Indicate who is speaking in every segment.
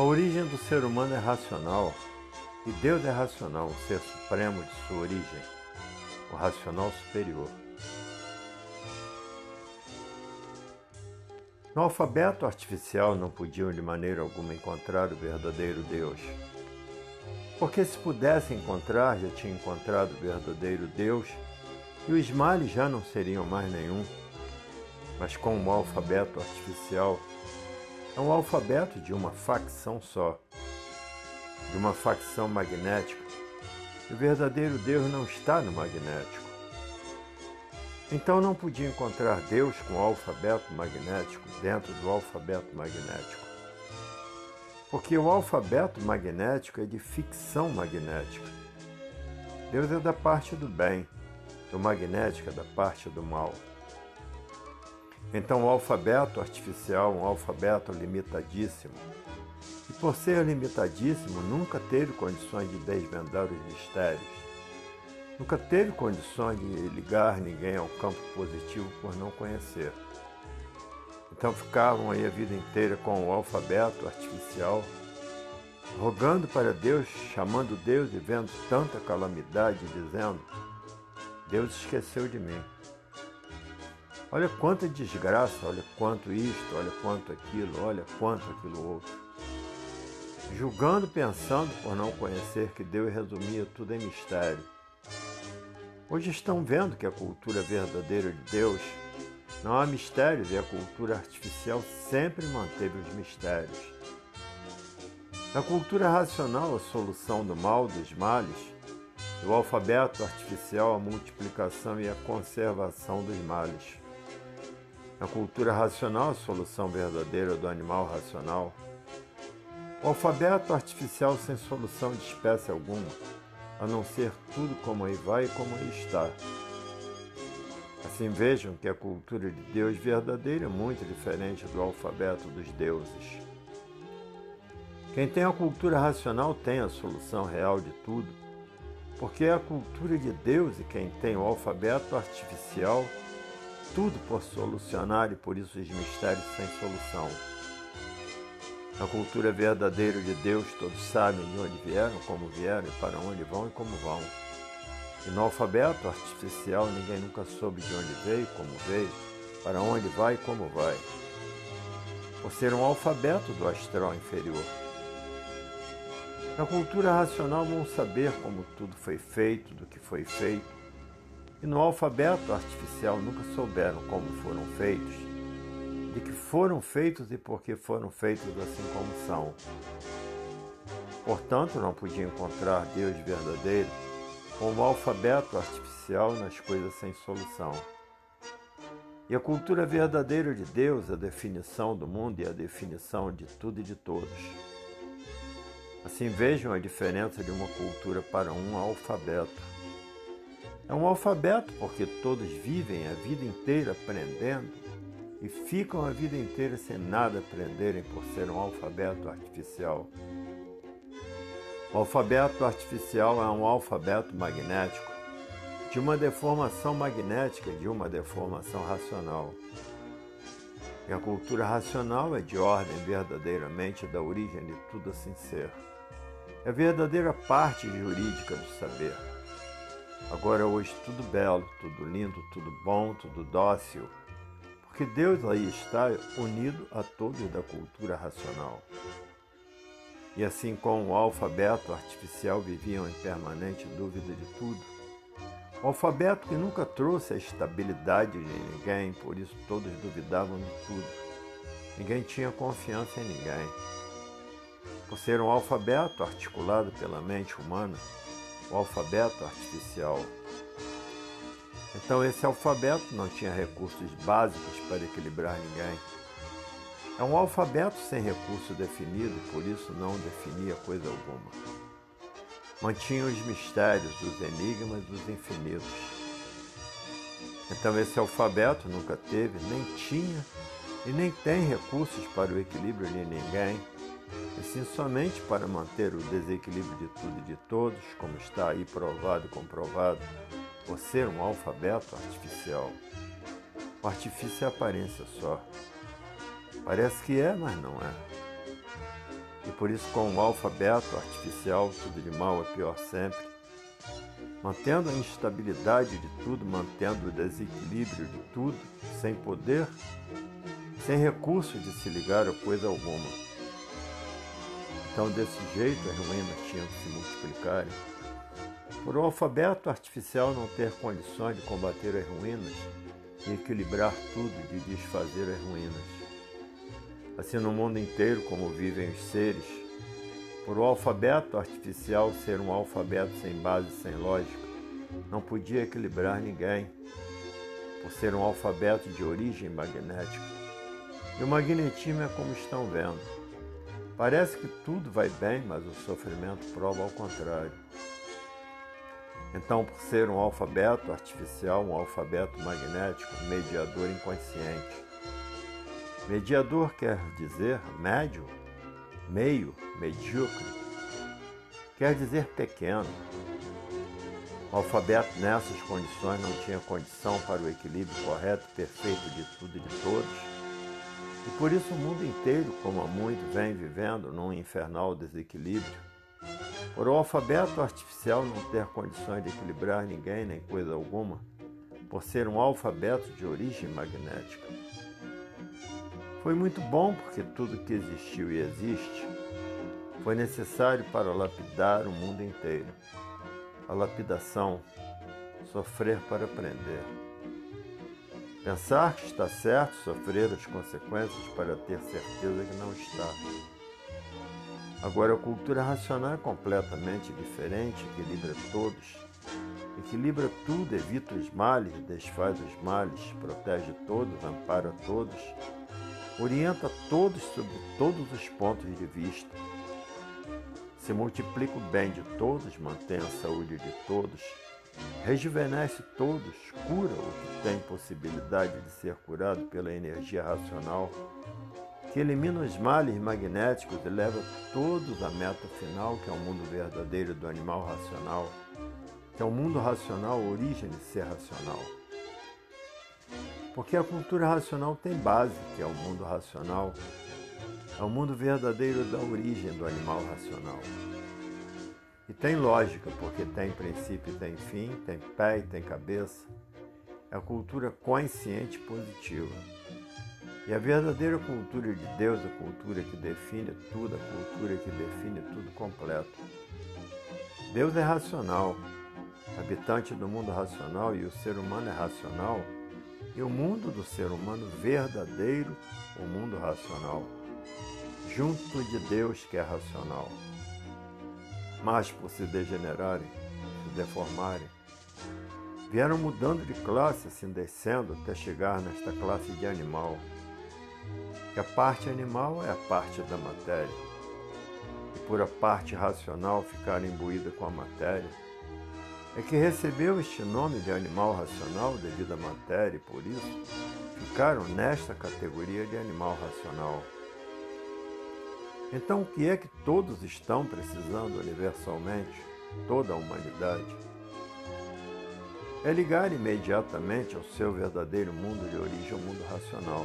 Speaker 1: A origem do ser humano é racional e Deus é racional, o ser supremo de sua origem, o racional superior. No alfabeto artificial não podiam de maneira alguma encontrar o verdadeiro Deus. Porque se pudessem encontrar, já tinham encontrado o verdadeiro Deus e os males já não seriam mais nenhum. Mas com o alfabeto artificial, é um alfabeto de uma facção só, de uma facção magnética. O verdadeiro Deus não está no magnético. Então não podia encontrar Deus com o alfabeto magnético dentro do alfabeto magnético. Porque o alfabeto magnético é de ficção magnética. Deus é da parte do bem, do magnético é da parte do mal. Então o alfabeto artificial, um alfabeto limitadíssimo, e por ser limitadíssimo, nunca teve condições de desvendar os mistérios Nunca teve condições de ligar ninguém ao campo positivo por não conhecer. Então ficavam aí a vida inteira com o alfabeto artificial, rogando para Deus, chamando Deus e vendo tanta calamidade, dizendo: Deus esqueceu de mim. Olha quanta desgraça, olha quanto isto, olha quanto aquilo, olha quanto aquilo outro. Julgando, pensando por não conhecer que Deus resumia tudo em mistério Hoje estão vendo que a cultura verdadeira de Deus não há mistérios e a cultura artificial sempre manteve os mistérios. Na cultura racional, a solução do mal, dos males, do alfabeto artificial, a multiplicação e a conservação dos males. Na cultura racional, a solução verdadeira do animal racional. O alfabeto artificial sem solução de espécie alguma a não ser tudo como aí vai e como aí está. Assim vejam que a cultura de Deus verdadeira é muito diferente do alfabeto dos deuses. Quem tem a cultura racional tem a solução real de tudo, porque é a cultura de Deus e quem tem o alfabeto artificial, tudo por solucionar e por isso os mistérios sem solução. Na cultura verdadeira de Deus, todos sabem de onde vieram, como vieram, para onde vão e como vão. E no alfabeto artificial, ninguém nunca soube de onde veio, como veio, para onde vai e como vai. Por ser um alfabeto do astral inferior. Na cultura racional vão saber como tudo foi feito, do que foi feito. E no alfabeto artificial nunca souberam como foram feitos de que foram feitos e por que foram feitos assim como são. Portanto, não podia encontrar Deus verdadeiro com o alfabeto artificial nas coisas sem solução. E a cultura verdadeira de Deus, a definição do mundo e a definição de tudo e de todos. Assim vejam a diferença de uma cultura para um alfabeto. É um alfabeto porque todos vivem a vida inteira aprendendo e ficam a vida inteira sem nada aprenderem por ser um alfabeto artificial. O alfabeto artificial é um alfabeto magnético, de uma deformação magnética de uma deformação racional. E a cultura racional é de ordem verdadeiramente da origem de tudo assim ser. É a verdadeira parte jurídica do saber. Agora hoje tudo belo, tudo lindo, tudo bom, tudo dócil, porque Deus aí está unido a todos da cultura racional. E assim como o alfabeto artificial viviam em permanente dúvida de tudo, o alfabeto que nunca trouxe a estabilidade de ninguém, por isso todos duvidavam de tudo. Ninguém tinha confiança em ninguém. Por ser um alfabeto articulado pela mente humana, o alfabeto artificial então esse alfabeto não tinha recursos básicos para equilibrar ninguém. É um alfabeto sem recurso definido, por isso não definia coisa alguma. Mantinha os mistérios, os enigmas, os infinitos. Então esse alfabeto nunca teve, nem tinha e nem tem recursos para o equilíbrio de ninguém, e sim somente para manter o desequilíbrio de tudo e de todos, como está aí provado e comprovado por ser um alfabeto artificial. O artifício é aparência só. Parece que é, mas não é. E por isso, com o alfabeto artificial, tudo de mal é pior sempre. Mantendo a instabilidade de tudo, mantendo o desequilíbrio de tudo, sem poder, sem recurso de se ligar a coisa alguma. Então, desse jeito, as ruínas tinham que se multiplicarem. Por o alfabeto artificial não ter condições de combater as ruínas e equilibrar tudo, de desfazer as ruínas assim no mundo inteiro como vivem os seres, por o alfabeto artificial ser um alfabeto sem base, sem lógica, não podia equilibrar ninguém, por ser um alfabeto de origem magnética. E o magnetismo é como estão vendo. Parece que tudo vai bem, mas o sofrimento prova ao contrário. Então, por ser um alfabeto artificial, um alfabeto magnético, mediador inconsciente, Mediador quer dizer médio, meio, medíocre. Quer dizer pequeno. O alfabeto nessas condições não tinha condição para o equilíbrio correto perfeito de tudo e de todos. E por isso o mundo inteiro, como há muito, vem vivendo num infernal desequilíbrio. Por o alfabeto artificial não ter condições de equilibrar ninguém nem coisa alguma, por ser um alfabeto de origem magnética. Foi muito bom porque tudo que existiu e existe foi necessário para lapidar o mundo inteiro. A lapidação, sofrer para aprender. Pensar que está certo, sofrer as consequências para ter certeza que não está. Agora, a cultura racional é completamente diferente, equilibra todos, equilibra tudo, evita os males, desfaz os males, protege todos, ampara todos. Orienta todos sobre todos os pontos de vista, se multiplica o bem de todos, mantém a saúde de todos, rejuvenesce todos, cura o que tem possibilidade de ser curado pela energia racional, que elimina os males magnéticos e leva todos à meta final, que é o mundo verdadeiro do animal racional, que é o mundo racional, origem de ser racional. Porque a cultura racional tem base, que é o mundo racional, é o mundo verdadeiro da origem do animal racional. E tem lógica, porque tem princípio tem fim, tem pé e tem cabeça. É a cultura consciente positiva. E a verdadeira cultura de Deus, a cultura que define tudo, a cultura que define tudo completo. Deus é racional, habitante do mundo racional, e o ser humano é racional e o mundo do ser humano verdadeiro, o mundo racional, junto de Deus que é racional. Mas por se degenerarem, se deformarem, vieram mudando de classe, assim descendo até chegar nesta classe de animal. Que a parte animal é a parte da matéria, e por a parte racional ficar imbuída com a matéria, é que recebeu este nome de animal racional devido à matéria e por isso ficaram nesta categoria de animal racional. Então, o que é que todos estão precisando universalmente, toda a humanidade? É ligar imediatamente ao seu verdadeiro mundo de origem, ao mundo racional,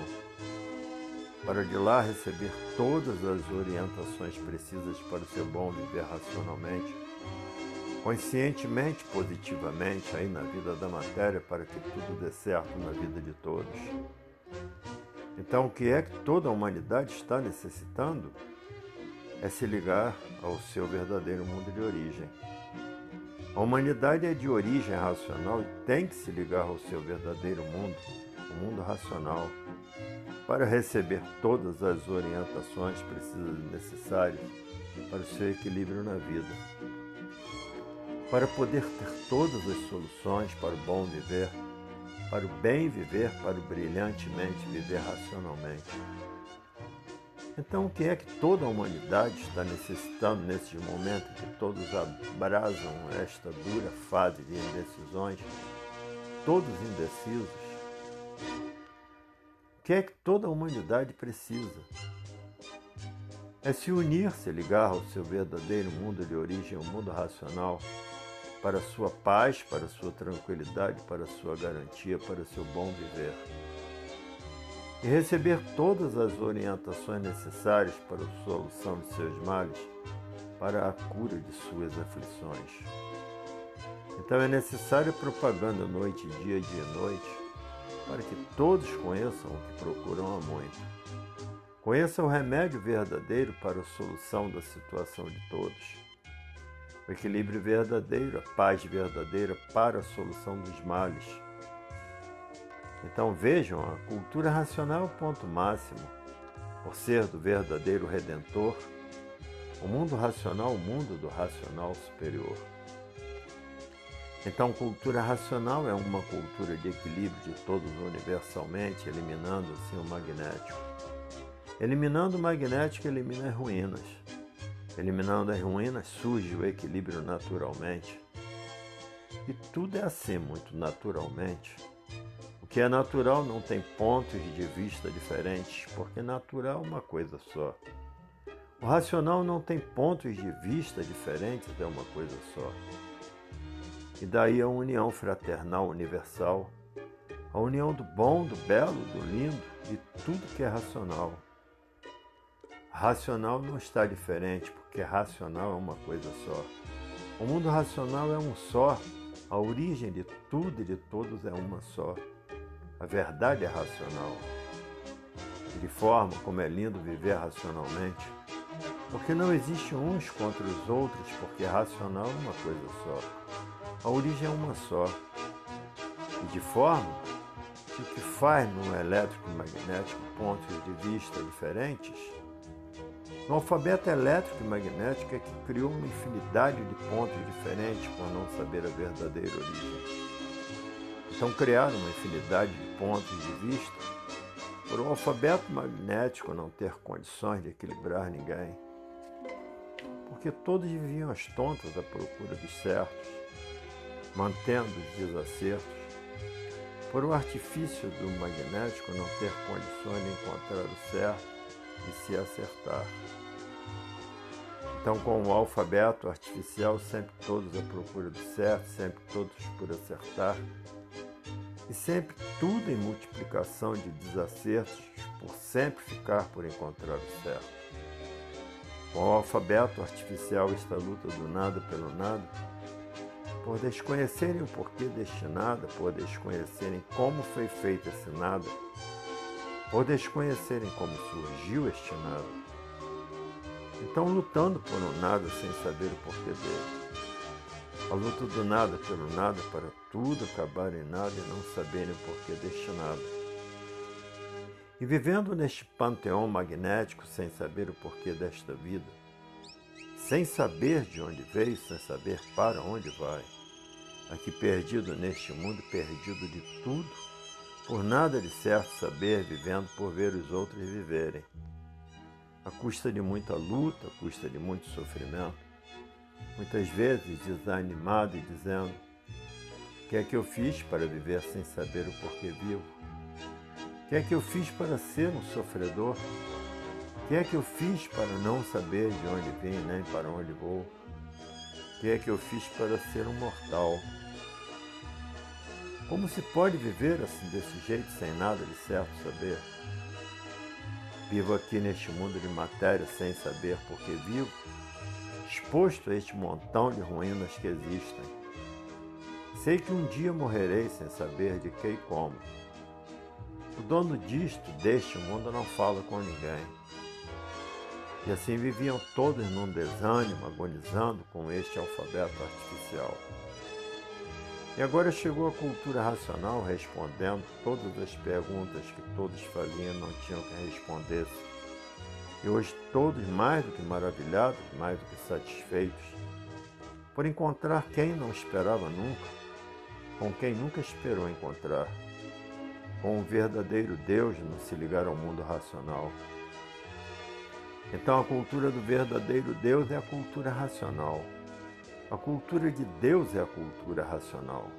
Speaker 1: para de lá receber todas as orientações precisas para o seu bom viver racionalmente conscientemente, positivamente aí na vida da matéria para que tudo dê certo na vida de todos. Então, o que é que toda a humanidade está necessitando é se ligar ao seu verdadeiro mundo de origem. A humanidade é de origem racional e tem que se ligar ao seu verdadeiro mundo, o mundo racional, para receber todas as orientações precisas e necessárias para o seu equilíbrio na vida para poder ter todas as soluções para o bom viver, para o bem viver, para o brilhantemente viver racionalmente. Então, o que é que toda a humanidade está necessitando nesses momentos que todos abrasam esta dura fase de indecisões, todos indecisos? O que é que toda a humanidade precisa? É se unir, se ligar ao seu verdadeiro mundo de origem, o mundo racional, para a sua paz, para a sua tranquilidade, para a sua garantia, para o seu bom viver. E receber todas as orientações necessárias para a solução de seus males, para a cura de suas aflições. Então é necessária propaganda noite dia, dia e noite, para que todos conheçam o que procuram há muito. Conheçam o remédio verdadeiro para a solução da situação de todos. O equilíbrio verdadeiro, a paz verdadeira para a solução dos males então vejam, a cultura racional é o ponto máximo. Por ser do verdadeiro redentor, o mundo racional, o mundo do racional superior. Então, cultura racional é uma cultura de equilíbrio de todos universalmente, eliminando assim o magnético. Eliminando o magnético, elimina as ruínas. Eliminando as ruínas, surge o equilíbrio naturalmente. E tudo é assim, muito naturalmente que é natural não tem pontos de vista diferentes, porque natural é uma coisa só. O racional não tem pontos de vista diferentes, é uma coisa só. E daí a união fraternal universal, a união do bom, do belo, do lindo, de tudo que é racional. Racional não está diferente, porque racional é uma coisa só. O mundo racional é um só, a origem de tudo e de todos é uma só. A verdade é racional. E de forma como é lindo viver racionalmente, porque não existe uns contra os outros, porque racional é uma coisa só. A origem é uma só. E de forma que o que faz num elétrico e magnético pontos de vista diferentes, no alfabeto elétrico e magnético é que criou uma infinidade de pontos diferentes por não saber a verdadeira origem. Então criaram uma infinidade de pontos de vista por um alfabeto magnético não ter condições de equilibrar ninguém. Porque todos viviam as tontas à procura dos certos, mantendo os desacertos, por um artifício do magnético não ter condições de encontrar o certo e se acertar. Então, com o alfabeto artificial, sempre todos à procura do certo, sempre todos por acertar, e sempre tudo em multiplicação de desacertos, por sempre ficar por encontrar o certo. Com o alfabeto artificial, esta luta do nada pelo nada, por desconhecerem o porquê deste nada, por desconhecerem como foi feito esse nada, por desconhecerem como surgiu este nada. Então, lutando por um nada sem saber o porquê dele a luta do nada pelo nada para tudo acabar em nada e não saberem o porquê deste nada. E vivendo neste panteão magnético sem saber o porquê desta vida, sem saber de onde veio, sem saber para onde vai, aqui perdido neste mundo, perdido de tudo, por nada de certo saber, vivendo por ver os outros viverem, a custa de muita luta, a custa de muito sofrimento, muitas vezes desanimado e dizendo: O que é que eu fiz para viver sem saber o porquê vivo? O que é que eu fiz para ser um sofredor? O que é que eu fiz para não saber de onde vim nem para onde vou? O que é que eu fiz para ser um mortal? Como se pode viver assim desse jeito sem nada de certo saber? Vivo aqui neste mundo de matéria sem saber por que vivo exposto a este montão de ruínas que existem. Sei que um dia morrerei sem saber de que e como. O dono disto, deste mundo, não fala com ninguém. E assim viviam todos num desânimo, agonizando com este alfabeto artificial. E agora chegou a cultura racional respondendo todas as perguntas que todos faziam e não tinham que responder e hoje todos mais do que maravilhados, mais do que satisfeitos, por encontrar quem não esperava nunca, com quem nunca esperou encontrar, com o verdadeiro Deus não se ligar ao mundo racional. Então a cultura do verdadeiro Deus é a cultura racional. A cultura de Deus é a cultura racional.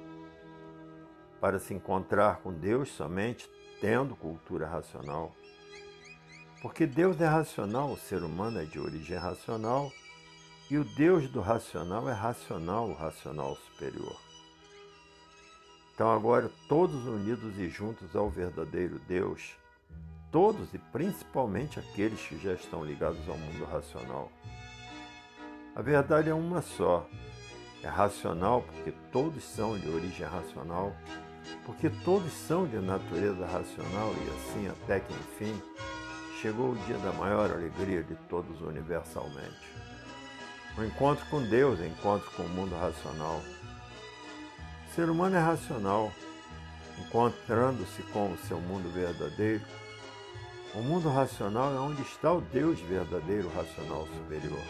Speaker 1: Para se encontrar com Deus somente tendo cultura racional porque Deus é racional, o ser humano é de origem racional, e o Deus do racional é racional, o racional superior. Então, agora, todos unidos e juntos ao verdadeiro Deus, todos e principalmente aqueles que já estão ligados ao mundo racional. A verdade é uma só. É racional porque todos são de origem racional, porque todos são de natureza racional e assim até que enfim chegou o dia da maior alegria de todos universalmente. O encontro com Deus, o encontro com o mundo racional. O ser humano é racional, encontrando-se com o seu mundo verdadeiro. O mundo racional é onde está o Deus verdadeiro, racional superior.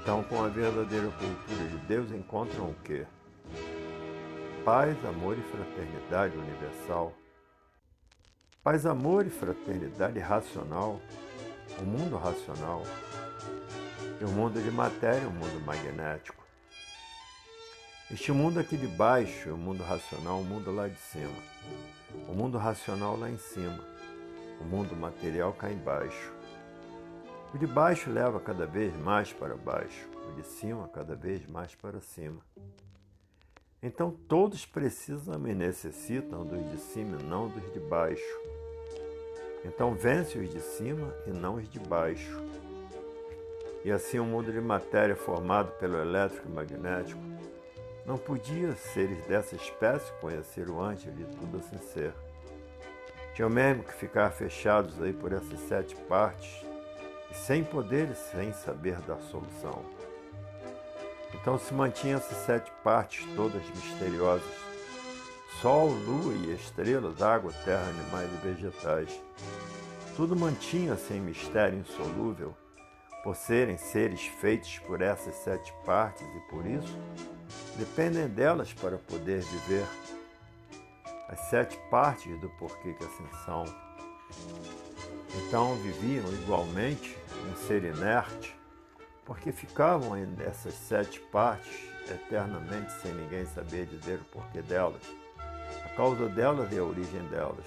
Speaker 1: Então, com a verdadeira cultura de Deus, encontram o quê? Paz, amor e fraternidade universal. Paz, amor e fraternidade racional, o mundo racional, e o mundo de matéria, o mundo magnético. Este mundo aqui de baixo é o mundo racional, o mundo lá de cima. O mundo racional lá em cima, o mundo material cá embaixo. O de baixo leva cada vez mais para baixo, o de cima cada vez mais para cima. Então todos precisam e necessitam dos de cima e não dos de baixo. Então vence os de cima e não os de baixo. E assim o mundo de matéria formado pelo elétrico e magnético não podia seres dessa espécie conhecer o antes de tudo assim ser. Tinham mesmo que ficar fechados aí por essas sete partes sem poder e sem saber da solução. Então se mantinha essas sete partes todas misteriosas: sol, lua e estrelas, água, terra, animais e vegetais. Tudo mantinha-se em mistério insolúvel, por serem seres feitos por essas sete partes e por isso dependem delas para poder viver. As sete partes do porquê que assim são. Então viviam igualmente um ser inerte, porque ficavam nessas sete partes eternamente sem ninguém saber dizer o porquê delas, a causa delas e a origem delas.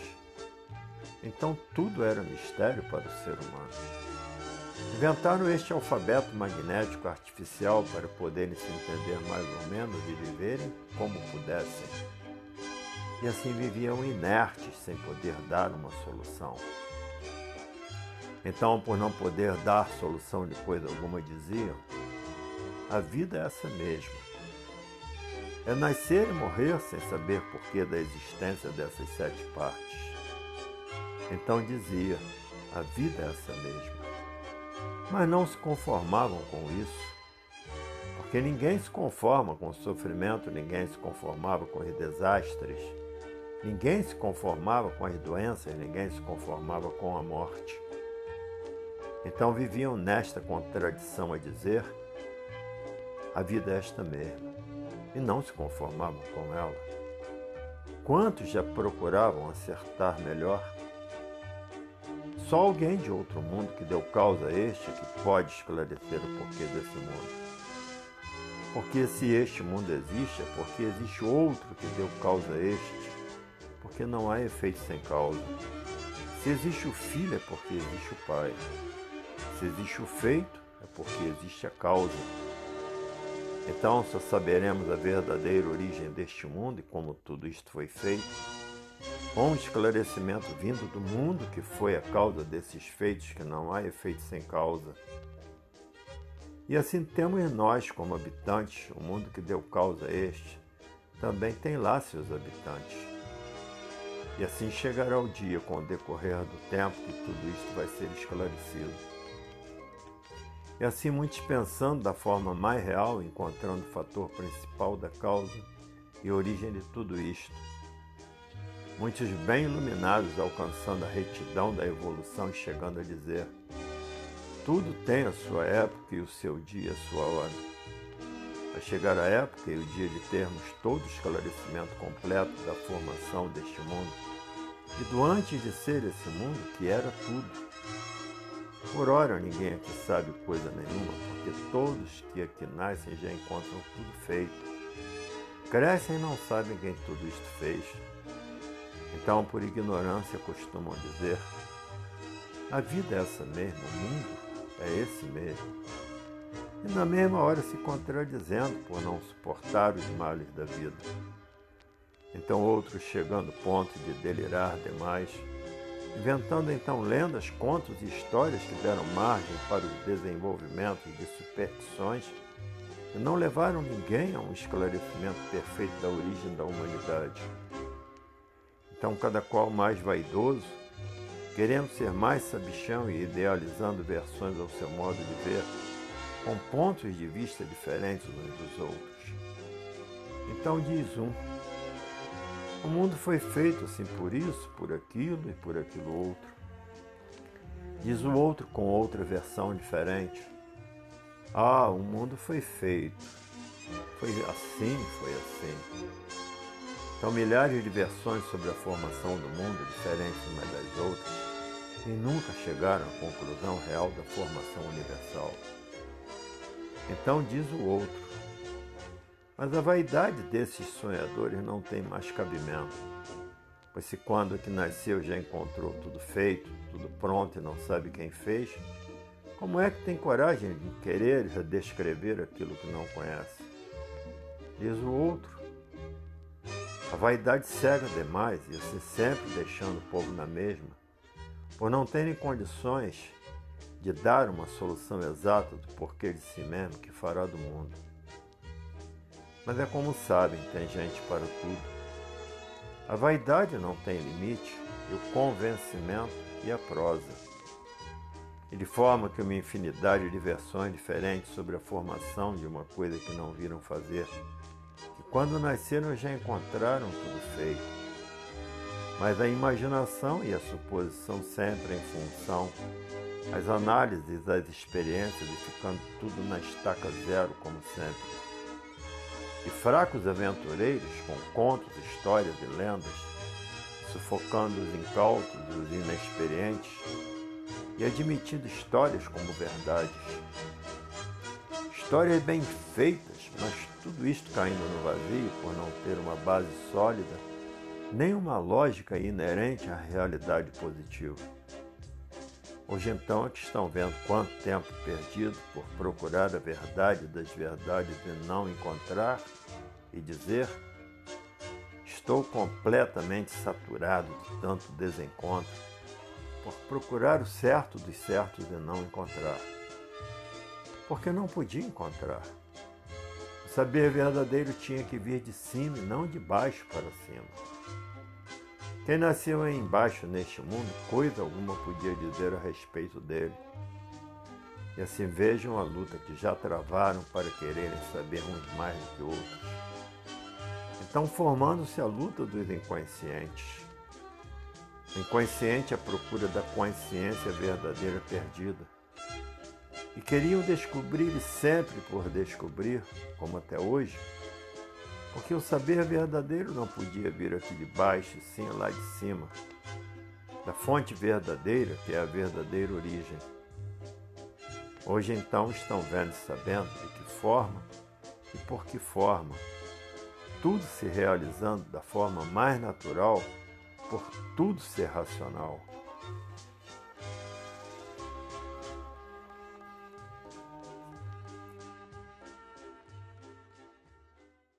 Speaker 1: Então tudo era mistério para o ser humano. Inventaram este alfabeto magnético artificial para poderem se entender mais ou menos e viverem como pudessem. E assim viviam inertes, sem poder dar uma solução. Então, por não poder dar solução de coisa alguma, diziam: a vida é essa mesma. É nascer e morrer sem saber porquê da existência dessas sete partes. Então dizia: a vida é essa mesma. Mas não se conformavam com isso, porque ninguém se conforma com o sofrimento, ninguém se conformava com os desastres, ninguém se conformava com as doenças, ninguém se conformava com a morte. Então viviam nesta contradição a dizer: a vida é esta mesma, e não se conformavam com ela. Quantos já procuravam acertar melhor? Só alguém de outro mundo que deu causa a este que pode esclarecer o porquê desse mundo. Porque se este mundo existe, é porque existe outro que deu causa a este, porque não há efeito sem causa. Se existe o filho, é porque existe o pai. Se existe o feito, é porque existe a causa. Então só saberemos a verdadeira origem deste mundo e como tudo isto foi feito, com um esclarecimento vindo do mundo que foi a causa desses feitos, que não há efeito sem causa. E assim temos nós, como habitantes, o mundo que deu causa a este, também tem lá seus habitantes. E assim chegará o dia, com o decorrer do tempo, que tudo isto vai ser esclarecido. E assim muitos pensando da forma mais real, encontrando o fator principal da causa e origem de tudo isto. Muitos bem iluminados alcançando a retidão da evolução e chegando a dizer: tudo tem a sua época e o seu dia, a sua hora. Vai chegar a época e o dia de termos todo o esclarecimento completo da formação deste mundo e do antes de ser esse mundo que era tudo por ora, ninguém aqui sabe coisa nenhuma, porque todos que aqui nascem já encontram tudo feito. Crescem e não sabem quem tudo isto fez. Então, por ignorância, costumam dizer: a vida é essa mesmo, o mundo é esse mesmo. E na mesma hora se contradizendo por não suportar os males da vida. Então, outros chegando ao ponto de delirar demais inventando então lendas, contos e histórias que deram margem para o desenvolvimento de superstições não levaram ninguém a um esclarecimento perfeito da origem da humanidade. Então, cada qual mais vaidoso, querendo ser mais sabichão e idealizando versões ao seu modo de ver, com pontos de vista diferentes uns dos outros. Então diz um, o mundo foi feito assim por isso, por aquilo e por aquilo outro. Diz o outro com outra versão diferente. Ah, o mundo foi feito. Foi assim, foi assim. Então, milhares de versões sobre a formação do mundo, diferentes umas das outras, e nunca chegaram à conclusão real da formação universal. Então, diz o outro, mas a vaidade desses sonhadores não tem mais cabimento, pois se quando que nasceu já encontrou tudo feito, tudo pronto e não sabe quem fez, como é que tem coragem de querer descrever aquilo que não conhece? Diz o outro. A vaidade cega demais e assim sempre deixando o povo na mesma, por não terem condições de dar uma solução exata do porquê de si mesmo que fará do mundo. Mas é como sabem, tem gente para tudo. A vaidade não tem limite, e o convencimento e a prosa. E de forma que uma infinidade de versões diferentes sobre a formação de uma coisa que não viram fazer, que quando nasceram já encontraram tudo feito. Mas a imaginação e a suposição sempre em função, as análises, as experiências e ficando tudo na estaca zero, como sempre e fracos aventureiros com contos, histórias e lendas, sufocando os incautos e os inexperientes e admitindo histórias como verdades. Histórias bem feitas, mas tudo isto caindo no vazio por não ter uma base sólida, nem uma lógica inerente à realidade positiva. Hoje então é que estão vendo quanto tempo perdido por procurar a verdade das verdades e não encontrar e dizer: Estou completamente saturado de tanto desencontro por procurar o certo dos certos e não encontrar. Porque não podia encontrar. O saber verdadeiro tinha que vir de cima e não de baixo para cima. Quem nasceu embaixo neste mundo, coisa alguma podia dizer a respeito dele. E assim vejam a luta que já travaram para quererem saber uns mais do que outros. Então, formando-se a luta dos inconscientes. O inconsciente à procura da consciência verdadeira perdida. E queriam descobrir e sempre por descobrir, como até hoje, porque o saber verdadeiro não podia vir aqui de baixo, sim lá de cima, da fonte verdadeira, que é a verdadeira origem. Hoje então estão vendo e sabendo de que forma e por que forma, tudo se realizando da forma mais natural, por tudo ser racional.